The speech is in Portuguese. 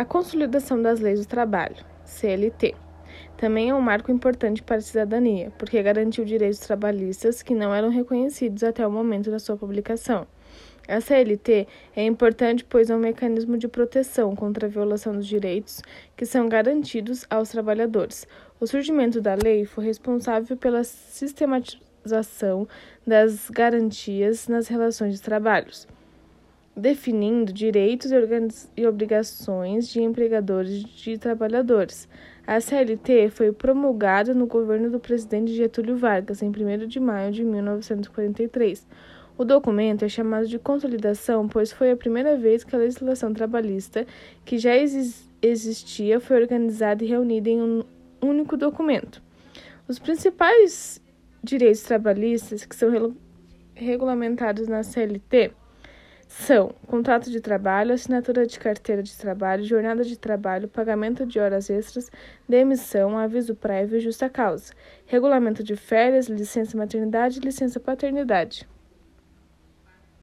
A consolidação das leis do trabalho, CLT, também é um marco importante para a cidadania, porque garantiu direitos trabalhistas que não eram reconhecidos até o momento da sua publicação. A CLT é importante pois é um mecanismo de proteção contra a violação dos direitos que são garantidos aos trabalhadores. O surgimento da lei foi responsável pela sistematização das garantias nas relações de trabalhos definindo direitos e obrigações de empregadores e de trabalhadores. A CLT foi promulgada no governo do presidente Getúlio Vargas em 1 de maio de 1943. O documento é chamado de consolidação, pois foi a primeira vez que a legislação trabalhista, que já existia, foi organizada e reunida em um único documento. Os principais direitos trabalhistas que são regulamentados na CLT são contrato de trabalho, assinatura de carteira de trabalho, jornada de trabalho, pagamento de horas extras, demissão, aviso prévio e justa causa, regulamento de férias, licença maternidade e licença paternidade.